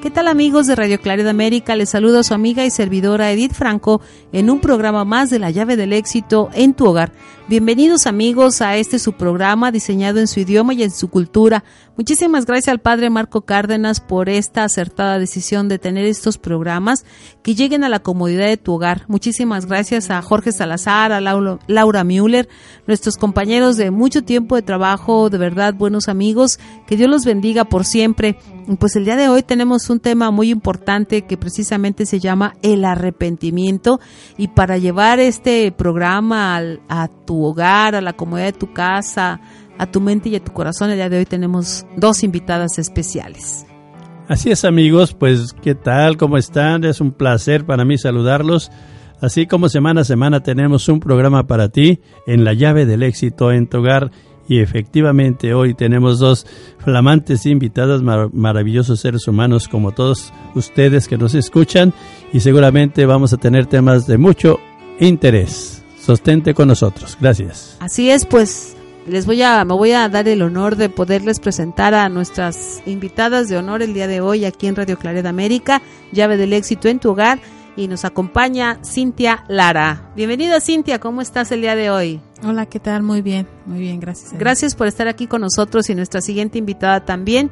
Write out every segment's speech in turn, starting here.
¿Qué tal amigos de Radio Claret América? Les saluda su amiga y servidora Edith Franco en un programa más de la llave del éxito en tu hogar. Bienvenidos amigos a este su programa diseñado en su idioma y en su cultura. Muchísimas gracias al padre Marco Cárdenas por esta acertada decisión de tener estos programas que lleguen a la comodidad de tu hogar. Muchísimas gracias a Jorge Salazar, a Laura Müller, nuestros compañeros de mucho tiempo de trabajo, de verdad buenos amigos. Que Dios los bendiga por siempre. Pues el día de hoy tenemos un tema muy importante que precisamente se llama el arrepentimiento y para llevar este programa a tu hogar, a la comodidad de tu casa, a tu mente y a tu corazón, el día de hoy tenemos dos invitadas especiales. Así es amigos, pues ¿qué tal? ¿Cómo están? Es un placer para mí saludarlos. Así como semana a semana tenemos un programa para ti en la llave del éxito en tu hogar y efectivamente hoy tenemos dos flamantes invitadas, mar maravillosos seres humanos como todos ustedes que nos escuchan y seguramente vamos a tener temas de mucho interés. Sostente con nosotros. Gracias. Así es, pues les voy a me voy a dar el honor de poderles presentar a nuestras invitadas de honor el día de hoy aquí en Radio Claret América, llave del éxito en tu hogar y nos acompaña Cintia Lara. Bienvenida Cintia, ¿cómo estás el día de hoy? Hola, ¿qué tal? Muy bien, muy bien, gracias. Gracias por estar aquí con nosotros y nuestra siguiente invitada también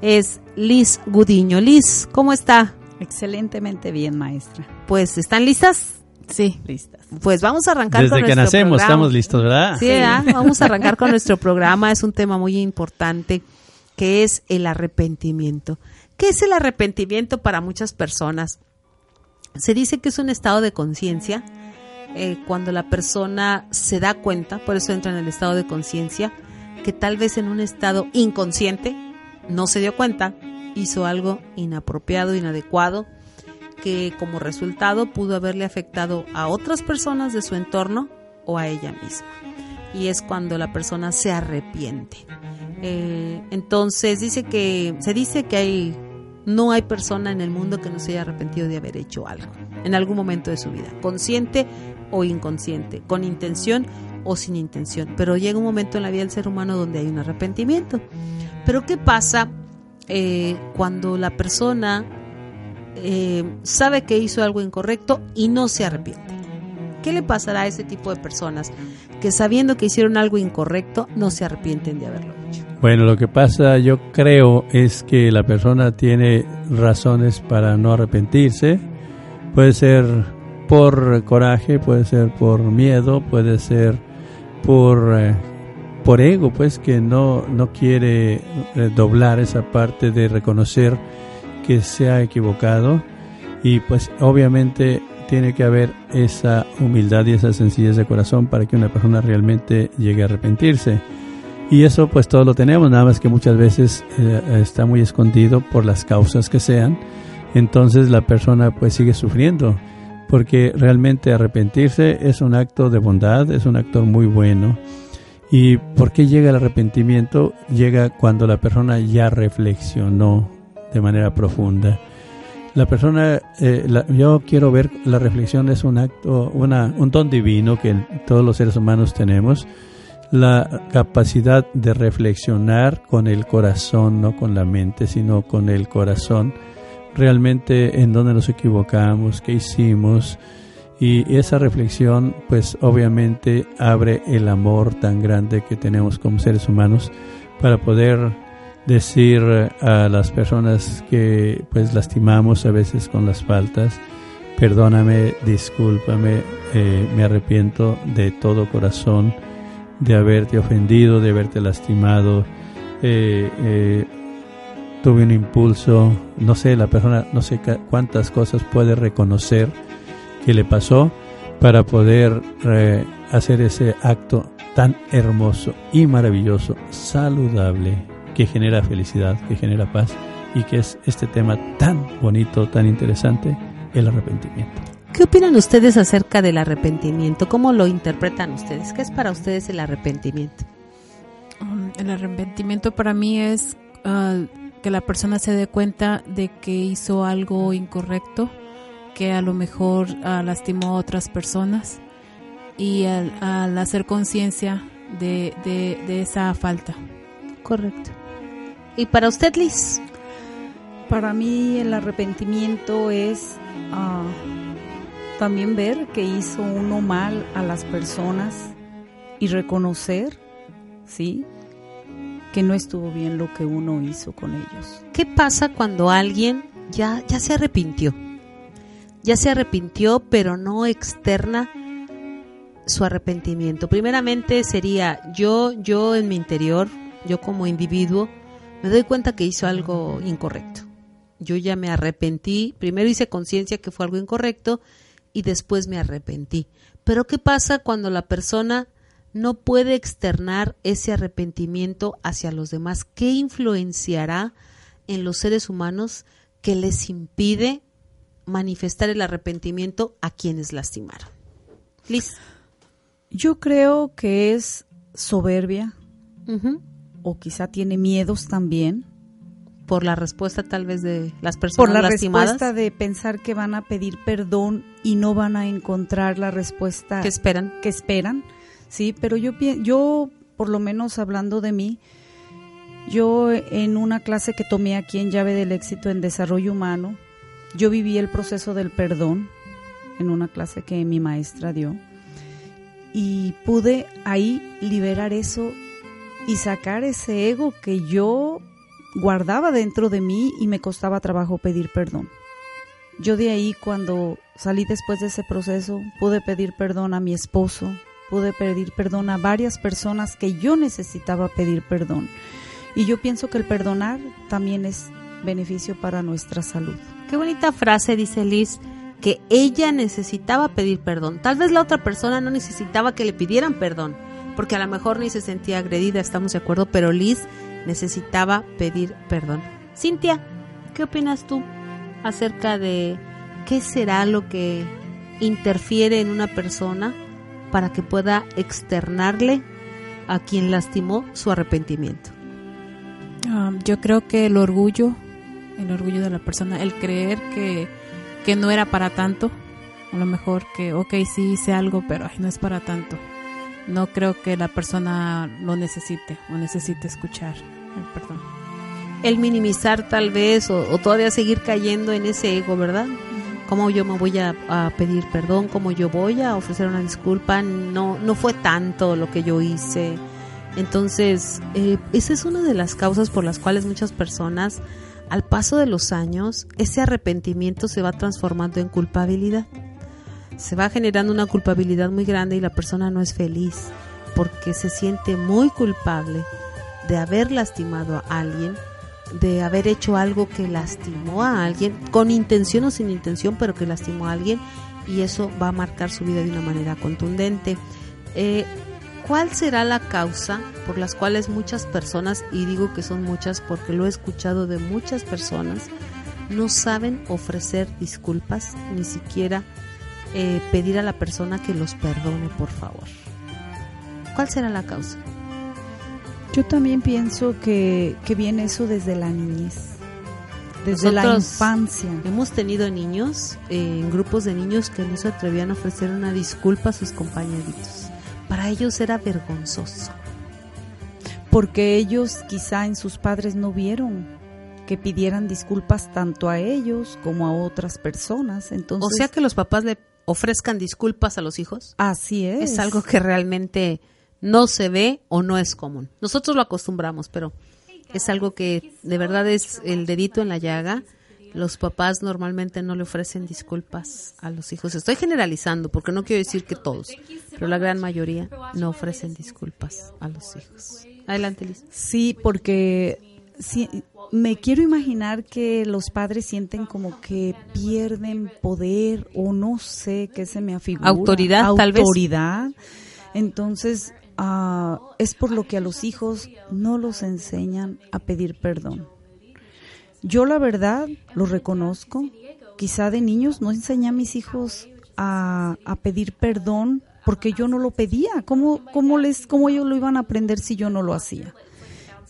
es Liz Gudiño. Liz, ¿cómo está? Excelentemente bien, maestra. Pues, ¿están listas? Sí, listas. Pues vamos a arrancar Desde con que nuestro nacemos programa. estamos listos, ¿verdad? Sí, ¿verdad? vamos a arrancar con nuestro programa. Es un tema muy importante que es el arrepentimiento. ¿Qué es el arrepentimiento para muchas personas? Se dice que es un estado de conciencia eh, cuando la persona se da cuenta, por eso entra en el estado de conciencia, que tal vez en un estado inconsciente no se dio cuenta, hizo algo inapropiado, inadecuado, que como resultado pudo haberle afectado a otras personas de su entorno o a ella misma. Y es cuando la persona se arrepiente. Eh, entonces dice que se dice que hay no hay persona en el mundo que no se haya arrepentido de haber hecho algo en algún momento de su vida, consciente o inconsciente, con intención o sin intención. Pero llega un momento en la vida del ser humano donde hay un arrepentimiento. Pero ¿qué pasa eh, cuando la persona eh, sabe que hizo algo incorrecto y no se arrepiente? ¿Qué le pasará a ese tipo de personas que sabiendo que hicieron algo incorrecto no se arrepienten de haberlo hecho? Bueno, lo que pasa yo creo es que la persona tiene razones para no arrepentirse. Puede ser por coraje, puede ser por miedo, puede ser por, eh, por ego, pues que no, no quiere eh, doblar esa parte de reconocer que se ha equivocado. Y pues obviamente tiene que haber esa humildad y esa sencillez de corazón para que una persona realmente llegue a arrepentirse. Y eso pues todo lo tenemos, nada más que muchas veces eh, está muy escondido por las causas que sean. Entonces la persona pues sigue sufriendo, porque realmente arrepentirse es un acto de bondad, es un acto muy bueno. ¿Y por qué llega el arrepentimiento? Llega cuando la persona ya reflexionó de manera profunda. La persona, eh, la, yo quiero ver la reflexión es un acto, una, un don divino que todos los seres humanos tenemos la capacidad de reflexionar con el corazón, no con la mente, sino con el corazón, realmente en dónde nos equivocamos, qué hicimos, y esa reflexión pues obviamente abre el amor tan grande que tenemos como seres humanos para poder decir a las personas que pues lastimamos a veces con las faltas, perdóname, discúlpame, eh, me arrepiento de todo corazón de haberte ofendido, de haberte lastimado, eh, eh, tuve un impulso, no sé, la persona, no sé cuántas cosas puede reconocer que le pasó para poder eh, hacer ese acto tan hermoso y maravilloso, saludable, que genera felicidad, que genera paz y que es este tema tan bonito, tan interesante, el arrepentimiento. ¿Qué opinan ustedes acerca del arrepentimiento? ¿Cómo lo interpretan ustedes? ¿Qué es para ustedes el arrepentimiento? Um, el arrepentimiento para mí es uh, que la persona se dé cuenta de que hizo algo incorrecto, que a lo mejor uh, lastimó a otras personas y al, hacer conciencia de, de, esa falta. Correcto. ¿Y para usted, Liz? Para mí el arrepentimiento es uh, también ver que hizo uno mal a las personas y reconocer, ¿sí? Que no estuvo bien lo que uno hizo con ellos. ¿Qué pasa cuando alguien ya, ya se arrepintió? Ya se arrepintió, pero no externa su arrepentimiento. Primeramente sería yo, yo en mi interior, yo como individuo, me doy cuenta que hizo algo incorrecto. Yo ya me arrepentí, primero hice conciencia que fue algo incorrecto y después me arrepentí. Pero ¿qué pasa cuando la persona no puede externar ese arrepentimiento hacia los demás? ¿Qué influenciará en los seres humanos que les impide manifestar el arrepentimiento a quienes lastimaron? Liz. Yo creo que es soberbia o quizá tiene miedos también. Por la respuesta tal vez de las personas Por la lastimadas. respuesta de pensar que van a pedir perdón y no van a encontrar la respuesta que esperan. Que esperan Sí, pero yo, yo, por lo menos hablando de mí, yo en una clase que tomé aquí en Llave del Éxito en Desarrollo Humano, yo viví el proceso del perdón en una clase que mi maestra dio y pude ahí liberar eso y sacar ese ego que yo guardaba dentro de mí y me costaba trabajo pedir perdón. Yo de ahí cuando salí después de ese proceso pude pedir perdón a mi esposo, pude pedir perdón a varias personas que yo necesitaba pedir perdón. Y yo pienso que el perdonar también es beneficio para nuestra salud. Qué bonita frase dice Liz, que ella necesitaba pedir perdón. Tal vez la otra persona no necesitaba que le pidieran perdón, porque a lo mejor ni se sentía agredida, estamos de acuerdo, pero Liz necesitaba pedir perdón. Cintia, ¿qué opinas tú acerca de qué será lo que interfiere en una persona para que pueda externarle a quien lastimó su arrepentimiento. Ah, yo creo que el orgullo, el orgullo de la persona, el creer que, que no era para tanto, a lo mejor que, ok, sí hice algo, pero no es para tanto. No creo que la persona lo necesite o necesite escuchar el perdón. El minimizar tal vez o, o todavía seguir cayendo en ese ego, ¿verdad? Cómo yo me voy a, pedir perdón, cómo yo voy a ofrecer una disculpa, no, no fue tanto lo que yo hice. Entonces, eh, esa es una de las causas por las cuales muchas personas, al paso de los años, ese arrepentimiento se va transformando en culpabilidad. Se va generando una culpabilidad muy grande y la persona no es feliz porque se siente muy culpable de haber lastimado a alguien de haber hecho algo que lastimó a alguien, con intención o sin intención, pero que lastimó a alguien, y eso va a marcar su vida de una manera contundente. Eh, ¿Cuál será la causa por las cuales muchas personas, y digo que son muchas porque lo he escuchado de muchas personas, no saben ofrecer disculpas, ni siquiera eh, pedir a la persona que los perdone, por favor? ¿Cuál será la causa? Yo también pienso que, viene eso desde la niñez, desde la infancia. Hemos tenido niños, eh, grupos de niños que no se atrevían a ofrecer una disculpa a sus compañeritos. Para ellos era vergonzoso. Porque ellos quizá en sus padres no vieron que pidieran disculpas tanto a ellos como a otras personas. Entonces, o sea que los papás le ofrezcan disculpas a los hijos. Así es. Es algo que realmente no se ve o no es común. Nosotros lo acostumbramos, pero es algo que de verdad es el dedito en la llaga los papás normalmente no le ofrecen disculpas a los hijos. Estoy generalizando porque no quiero decir que todos, pero la gran mayoría no ofrecen disculpas a los hijos. Adelante, Liz. Sí, porque sí, me quiero imaginar que los padres sienten como que pierden poder o no sé qué se me afigura. Autoridad, tal vez. Autoridad. Entonces, ah, es por lo que a los hijos no los enseñan a pedir perdón. Yo la verdad lo reconozco. Quizá de niños no enseñé a mis hijos a, a pedir perdón porque yo no lo pedía. ¿Cómo, cómo, les, ¿Cómo ellos lo iban a aprender si yo no lo hacía?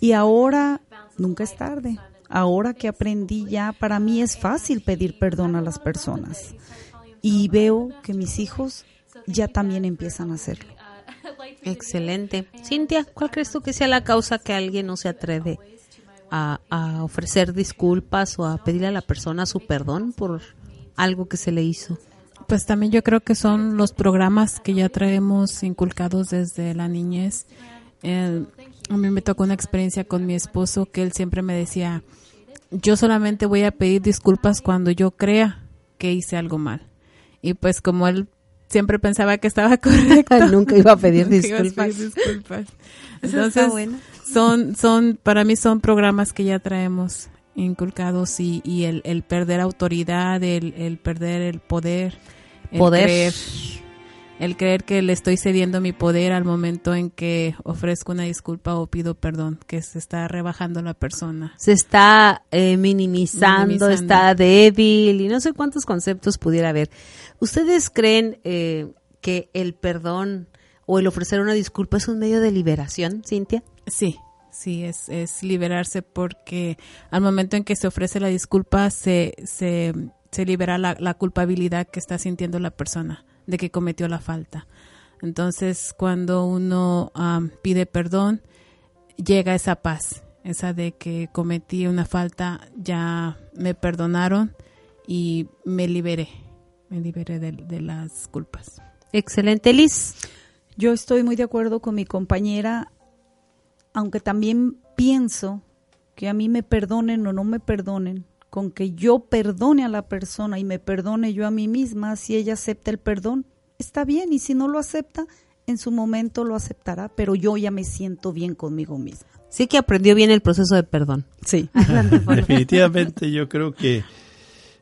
Y ahora nunca es tarde. Ahora que aprendí ya, para mí es fácil pedir perdón a las personas. Y veo que mis hijos ya también empiezan a hacerlo. Excelente. Cintia, ¿cuál crees tú que sea la causa que alguien no se atreve a, ofrecer disculpas o a pedirle a la persona su perdón por algo que se le hizo? Pues también yo creo que son los programas que ya traemos inculcados desde la niñez. Eh, a mí me tocó una experiencia con mi esposo que él siempre me decía, yo solamente voy a pedir disculpas cuando yo crea que hice algo mal. Y pues como él siempre pensaba que estaba correcto, nunca iba a pedir nunca iba a disculpas. pedir disculpas. Entonces, bueno. son, son, para mí son programas que ya traemos inculcados y, y el, el perder autoridad, el, el perder el poder, el Poder. creer, el creer que le estoy cediendo mi poder al momento en que ofrezco una disculpa o pido perdón, que se está rebajando la persona. se está eh, minimizando, Minimizando. está débil y no sé cuántos conceptos pudiera haber. ¿Ustedes creen eh, que el perdón o el ofrecer una disculpa es un medio de liberación, Cintia? Sí, sí, es, es liberarse porque al momento en que se ofrece la disculpa se, se, se libera la, la culpabilidad que está sintiendo la persona de que cometió la falta. Entonces, cuando uno pide perdón, llega esa paz, esa de que cometí una falta, ya me perdonaron y me liberé, me liberé de, de las culpas. Excelente, Liz. Yo estoy muy de acuerdo con mi compañera, aunque también pienso que a mí me perdonen o no me perdonen, con que yo perdone a la persona y me perdone yo a mí misma, si ella acepta el perdón, está bien, y si no lo acepta, en su momento lo aceptará, pero yo ya me siento bien conmigo misma. Sí que aprendió bien el proceso de perdón. Sí. Definitivamente yo creo que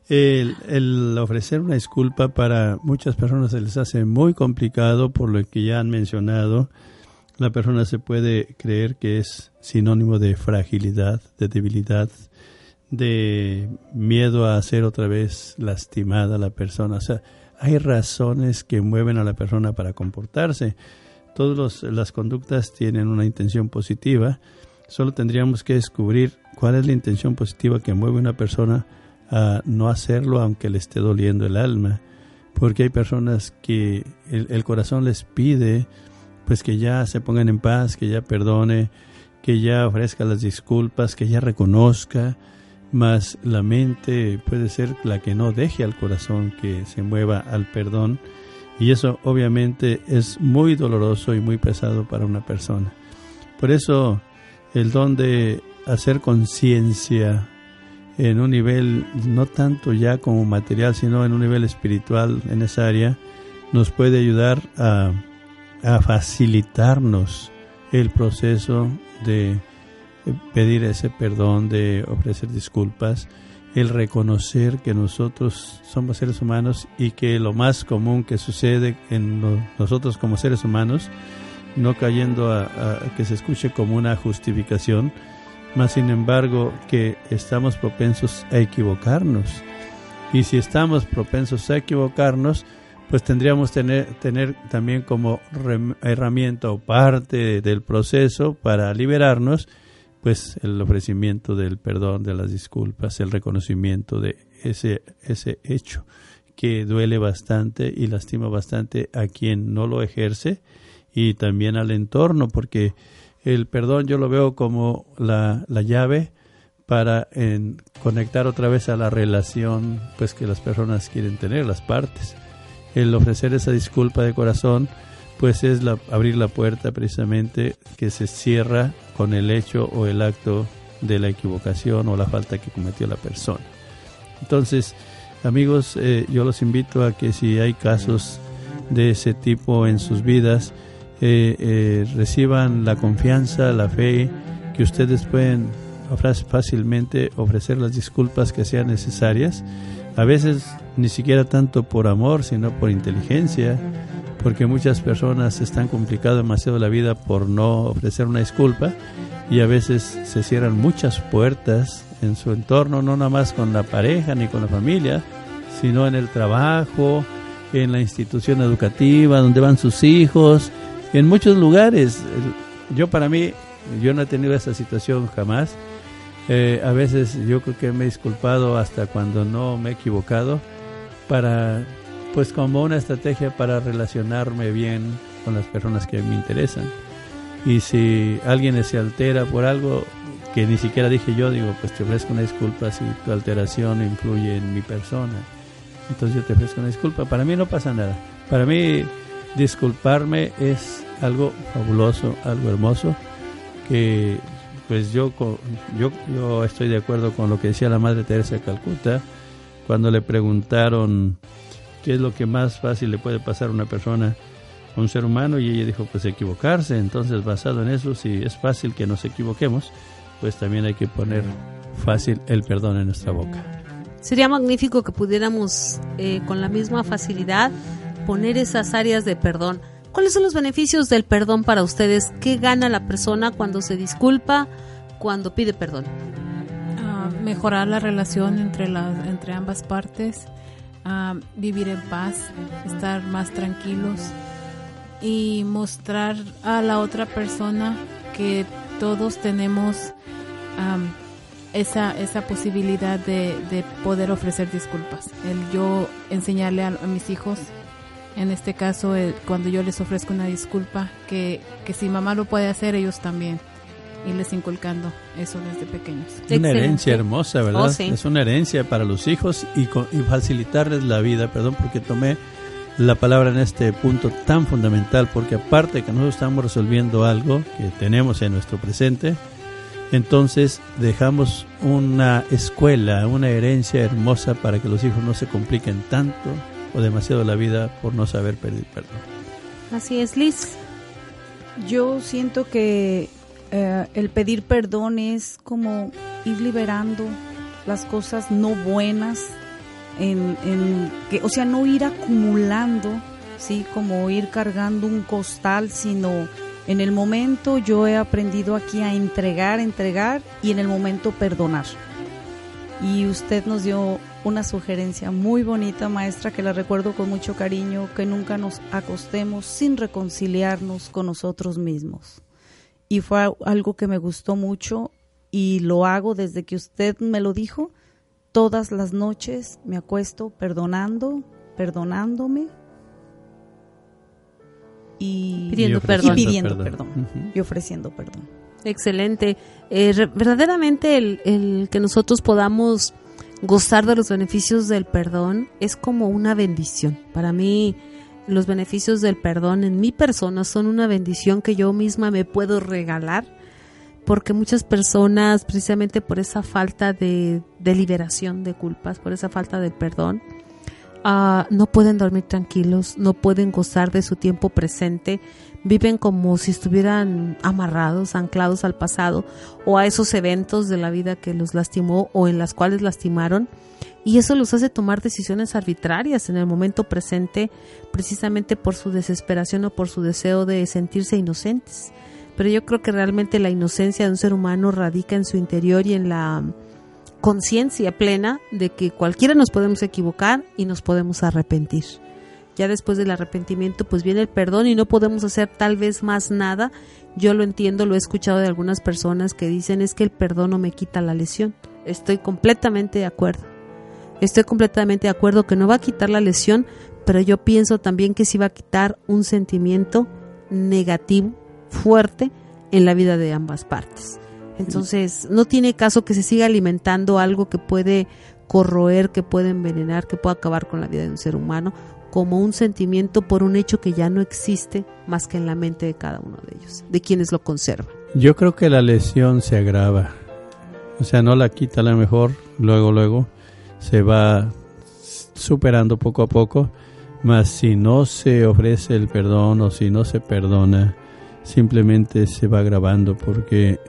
el, el ofrecer una disculpa para muchas personas se les hace muy complicado por lo que ya han mencionado. La persona se puede creer que es sinónimo de fragilidad, de debilidad, de miedo a ser otra vez lastimada la persona. O sea, hay razones que mueven a la persona para comportarse. Todas las conductas tienen una intención positiva. Solo tendríamos que descubrir cuál es la intención positiva que mueve a una persona a no hacerlo aunque le esté doliendo el alma. Porque hay personas que el, el corazón les pide pues que ya se pongan en paz, que ya perdone, que ya ofrezca las disculpas, que ya reconozca, mas la mente puede ser la que no deje al corazón que se mueva al perdón y eso obviamente es muy doloroso y muy pesado para una persona. Por eso el don de hacer conciencia en un nivel no tanto ya como material, sino en un nivel espiritual en esa área, nos puede ayudar a, a facilitarnos el proceso de pedir ese perdón, de ofrecer disculpas, el reconocer que nosotros somos seres humanos y que lo más común que sucede en nosotros como seres humanos, no cayendo a, que se escuche como una justificación, más sin embargo que estamos propensos a equivocarnos. Y si estamos propensos a equivocarnos, pues tendríamos tener, tener también como herramienta o parte del proceso para liberarnos, pues el ofrecimiento del perdón, de las disculpas, el reconocimiento de ese, ese hecho que duele bastante y lastima bastante a quien no lo ejerce y también al entorno, porque el perdón yo lo veo como la, la llave para en, conectar otra vez a la relación pues que las personas quieren tener, las partes. El ofrecer esa disculpa de corazón pues es la, abrir la puerta precisamente que se cierra con el hecho o el acto de la equivocación o la falta que cometió la persona. Entonces, amigos, eh, yo los invito a que si hay casos de ese tipo en sus vidas, eh, eh, reciban la confianza, la fe, que ustedes pueden fácilmente ofrecer las disculpas que sean necesarias. A veces ni siquiera tanto por amor, sino por inteligencia, porque muchas personas están complicando demasiado la vida por no ofrecer una disculpa y a veces se cierran muchas puertas en su entorno, no nada más con la pareja ni con la familia, sino en el trabajo, en la institución educativa, donde van sus hijos, en muchos lugares. Yo para mí, yo no he tenido esa situación jamás. Eh, a veces yo creo que me he disculpado hasta cuando no me he equivocado para, pues como una estrategia para relacionarme bien con las personas que me interesan. Y si alguien se altera por algo que ni siquiera dije yo, digo, pues te ofrezco una disculpa si tu alteración influye en mi persona. Entonces yo te ofrezco una disculpa. Para mí no pasa nada. Para mí disculparme es algo fabuloso, algo hermoso, que pues yo, yo, yo estoy de acuerdo con lo que decía la Madre Teresa de Calcuta cuando le preguntaron qué es lo que más fácil le puede pasar a una persona, a un ser humano, y ella dijo, pues equivocarse. Entonces, basado en eso, si es fácil que nos equivoquemos, pues también hay que poner fácil el perdón en nuestra boca. Sería magnífico que pudiéramos eh, con la misma facilidad poner esas áreas de perdón. ¿Cuáles son los beneficios del perdón para ustedes? ¿Qué gana la persona cuando se disculpa, cuando pide perdón? Ah, mejorar la relación entre, las, entre ambas partes, ah, vivir en paz, estar más tranquilos y mostrar a la otra persona que todos tenemos esa, esa posibilidad de, de, poder ofrecer disculpas. El yo enseñarle a, mis hijos, en este caso, cuando yo les ofrezco una disculpa, que, que si mamá lo puede hacer, ellos también. Y les inculcando eso desde pequeños. Una herencia hermosa, ¿verdad? Oh, es una herencia para los hijos y, y facilitarles la vida. Perdón porque tomé la palabra en este punto tan fundamental, porque aparte de que nosotros estamos resolviendo algo que tenemos en nuestro presente, entonces dejamos una escuela, una herencia hermosa para que los hijos no se compliquen tanto o demasiado la vida por no saber pedir perdón. Así es, Liz. Yo siento que eh, el pedir perdón es como ir liberando las cosas no buenas, en, en que, o sea, no ir acumulando, sí, como ir cargando un costal, sino en el momento yo he aprendido aquí a entregar, entregar y en el momento perdonar. Y usted nos dio una sugerencia muy bonita, maestra, que la recuerdo con mucho cariño, que nunca nos acostemos sin reconciliarnos con nosotros mismos. Y fue algo que me gustó mucho y lo hago desde que usted me lo dijo. Todas las noches me acuesto perdonando, perdonándome y pidiendo perdón. pidiendo perdón, y ofreciendo perdón. Excelente. Eh, verdaderamente el, el que nosotros podamos gozar de los beneficios del perdón es como una bendición. Para mí los beneficios del perdón en mi persona son una bendición que yo misma me puedo regalar porque muchas personas precisamente por esa falta de, de liberación de culpas, por esa falta de perdón, Ah, no pueden dormir tranquilos, no pueden gozar de su tiempo presente, viven como si estuvieran amarrados, anclados al pasado o a esos eventos de la vida que los lastimó o en las cuales lastimaron. Y eso los hace tomar decisiones arbitrarias en el momento presente, precisamente por su desesperación o por su deseo de sentirse inocentes. Pero yo creo que realmente la inocencia de un ser humano radica en su interior y en la conciencia plena de que cualquiera nos podemos equivocar y nos podemos arrepentir. Ya después del arrepentimiento pues viene el perdón y no podemos hacer tal vez más nada. Yo lo entiendo, lo he escuchado de algunas personas que dicen es que el perdón no me quita la lesión. Estoy completamente de acuerdo. Estoy completamente de acuerdo que no va a quitar la lesión, pero yo pienso también que sí va a quitar un sentimiento negativo fuerte en la vida de ambas partes. Entonces, no tiene caso que se siga alimentando algo que puede corroer, que puede envenenar, que puede acabar con la vida de un ser humano, como un sentimiento por un hecho que ya no existe más que en la mente de cada uno de ellos, de quienes lo conservan. Yo creo que la lesión se agrava, o sea, no la quita a lo mejor luego, luego, se va superando poco a poco, mas si no se ofrece el perdón o si no se perdona, simplemente se va agravando porque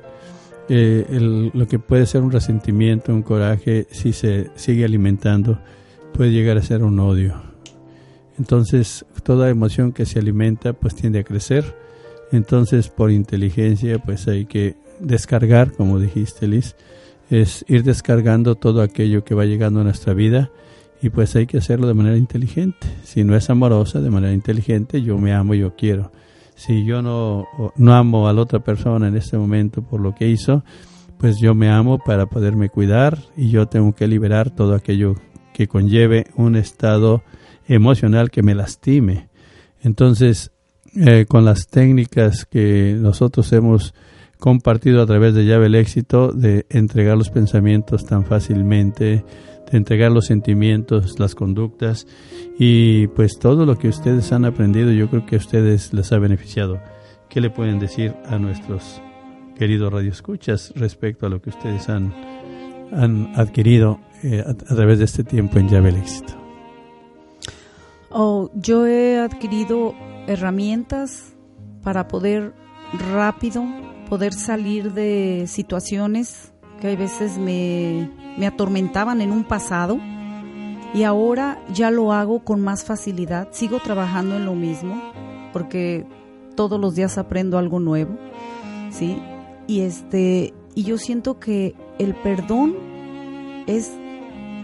eh, lo que puede ser un resentimiento, un coraje, si se sigue alimentando, puede llegar a ser un odio. Entonces, toda emoción que se alimenta, pues tiende a crecer. Entonces, por inteligencia, pues hay que descargar, como dijiste, Liz, es ir descargando todo aquello que va llegando a nuestra vida y pues hay que hacerlo de manera inteligente. Si no es amorosa, de manera inteligente, yo me amo, yo quiero. Si yo no, no amo a la otra persona en este momento por lo que hizo, pues yo me amo para poderme cuidar y yo tengo que liberar todo aquello que conlleve un estado emocional que me lastime. Entonces, eh, con las técnicas que nosotros hemos compartido a través de llave el éxito, de entregar los pensamientos tan fácilmente, entregar los sentimientos, las conductas y pues todo lo que ustedes han aprendido yo creo que a ustedes les ha beneficiado. ¿Qué le pueden decir a nuestros queridos radioescuchas respecto a lo que ustedes han, han adquirido eh, a, través de este tiempo en llave el éxito? Oh, yo he adquirido herramientas para poder rápido poder salir de situaciones que a veces me, me atormentaban en un pasado y ahora ya lo hago con más facilidad. Sigo trabajando en lo mismo porque todos los días aprendo algo nuevo, ¿sí? Y este y yo siento que el perdón es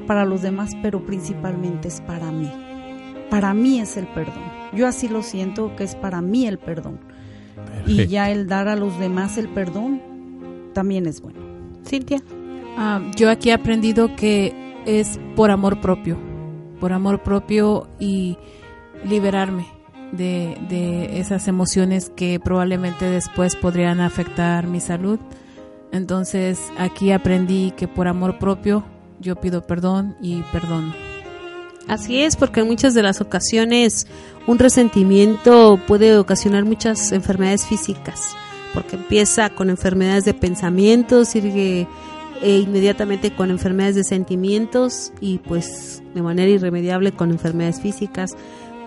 para los demás, pero principalmente es para mí. Para mí es el perdón. Yo así lo siento que es para mí el perdón. Y ya el dar a los demás el perdón también es bueno. Cintia. Ah, yo aquí he aprendido que es por amor propio, por amor propio y liberarme de, de esas emociones que probablemente después podrían afectar mi salud. Entonces aquí aprendí que por amor propio yo pido perdón y perdono. Así es, porque en muchas de las ocasiones un resentimiento puede ocasionar muchas enfermedades físicas, porque empieza con enfermedades de pensamientos, sigue e inmediatamente con enfermedades de sentimientos y pues de manera irremediable con enfermedades físicas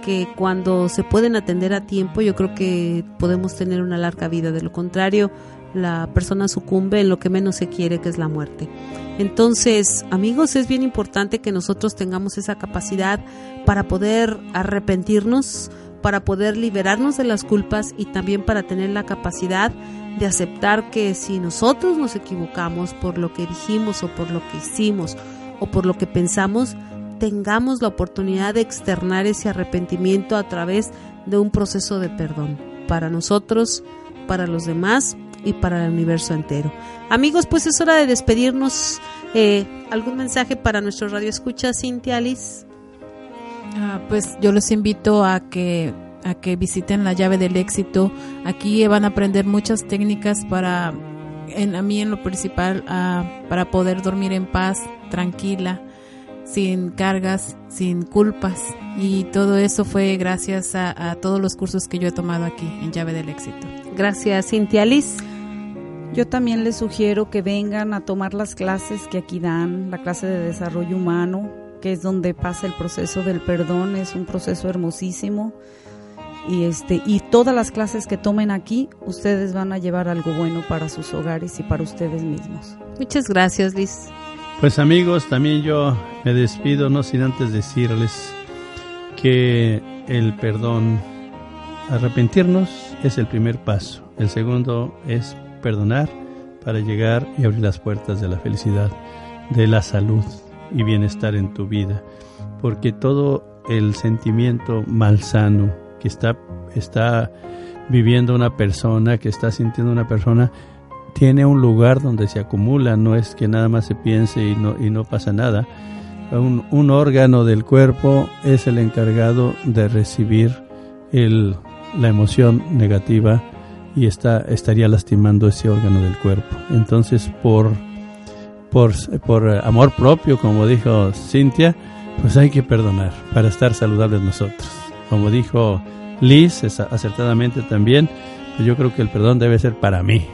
que cuando se pueden atender a tiempo yo creo que podemos tener una larga vida, de lo contrario la persona sucumbe en lo que menos se quiere que es la muerte. Entonces, amigos, es bien importante que nosotros tengamos esa capacidad para poder arrepentirnos, para poder liberarnos de las culpas y también para tener la capacidad de aceptar que si nosotros nos equivocamos por lo que dijimos o por lo que hicimos o por lo que pensamos, tengamos la oportunidad de externar ese arrepentimiento a través de un proceso de perdón para nosotros, para los demás y para el universo entero. Amigos, pues es hora de despedirnos. Eh, ¿Algún mensaje para nuestro radio escucha, Cintia Alice? Ah, pues yo los invito a que a que visiten la llave del éxito. Aquí van a aprender muchas técnicas para, en, a mí en lo principal, para poder dormir en paz, tranquila, sin cargas, sin culpas. Y todo eso fue gracias a, a todos los cursos que yo he tomado aquí en llave del éxito. Gracias, Cintia Alice. Yo también les sugiero que vengan a tomar las clases que aquí dan, la clase de desarrollo humano, que es donde pasa el proceso del perdón, es un proceso hermosísimo. Y este y todas las clases que tomen aquí, ustedes van a llevar algo bueno para sus hogares y para ustedes mismos. Muchas gracias, Liz. Pues amigos, también yo me despido no sin antes decirles que el perdón arrepentirnos es el primer paso. El segundo es perdonar para llegar y abrir las puertas de la felicidad, de la salud y bienestar en tu vida. Porque todo el sentimiento malsano que está, está viviendo una persona, que está sintiendo una persona, tiene un lugar donde se acumula, no es que nada más se piense y no, y no pasa nada. Un, un órgano del cuerpo es el encargado de recibir el, la emoción negativa y está, estaría lastimando ese órgano del cuerpo. Entonces, por, por, por amor propio, como dijo Cintia, pues hay que perdonar para estar saludables nosotros. Como dijo Liz acertadamente también, pues yo creo que el perdón debe ser para mí,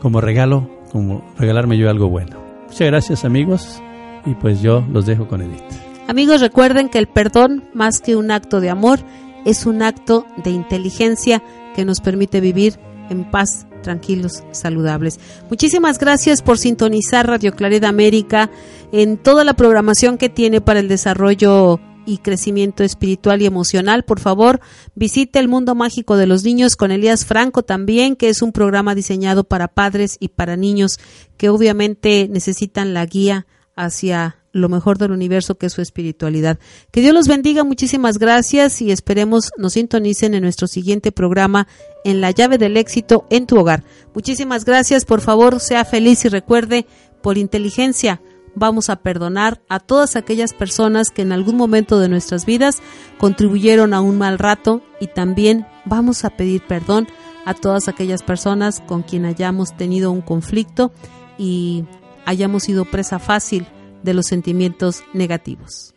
como regalo, como regalarme yo algo bueno. Muchas gracias amigos Y pues yo los dejo con Edith. Amigos, recuerden que el perdón, más que un acto de amor, es un acto de inteligencia que nos permite vivir en paz, tranquilos, saludables. Muchísimas gracias por sintonizar Radio Clareda América en toda la programación que tiene para el desarrollo y crecimiento espiritual y emocional. Por favor, visite el mundo mágico de los niños con Elías Franco también, que es un programa diseñado para padres y para niños que obviamente necesitan la guía hacia lo mejor del universo que es su espiritualidad. Que Dios los bendiga, muchísimas gracias y esperemos nos sintonicen en nuestro siguiente programa en la llave del éxito en tu hogar. Muchísimas gracias, por favor, sea feliz y recuerde, por inteligencia, vamos a perdonar a todas aquellas personas que en algún momento de nuestras vidas contribuyeron a un mal rato y también vamos a pedir perdón a todas aquellas personas con quien hayamos tenido un conflicto y hayamos sido presa fácil de los sentimientos negativos.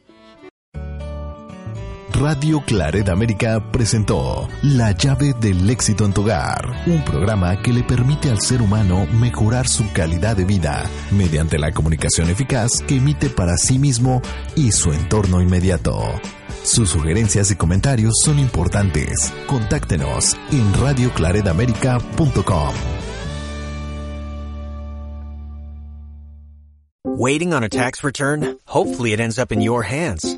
Radio Claret América presentó La llave del éxito en tu hogar, un programa que le permite al ser humano mejorar su calidad de vida mediante la comunicación eficaz que emite para sí mismo y su entorno inmediato. Sus sugerencias y comentarios son importantes. Contáctenos en radioclaredamerica.com. Waiting on a tax return? Hopefully it ends up in your hands.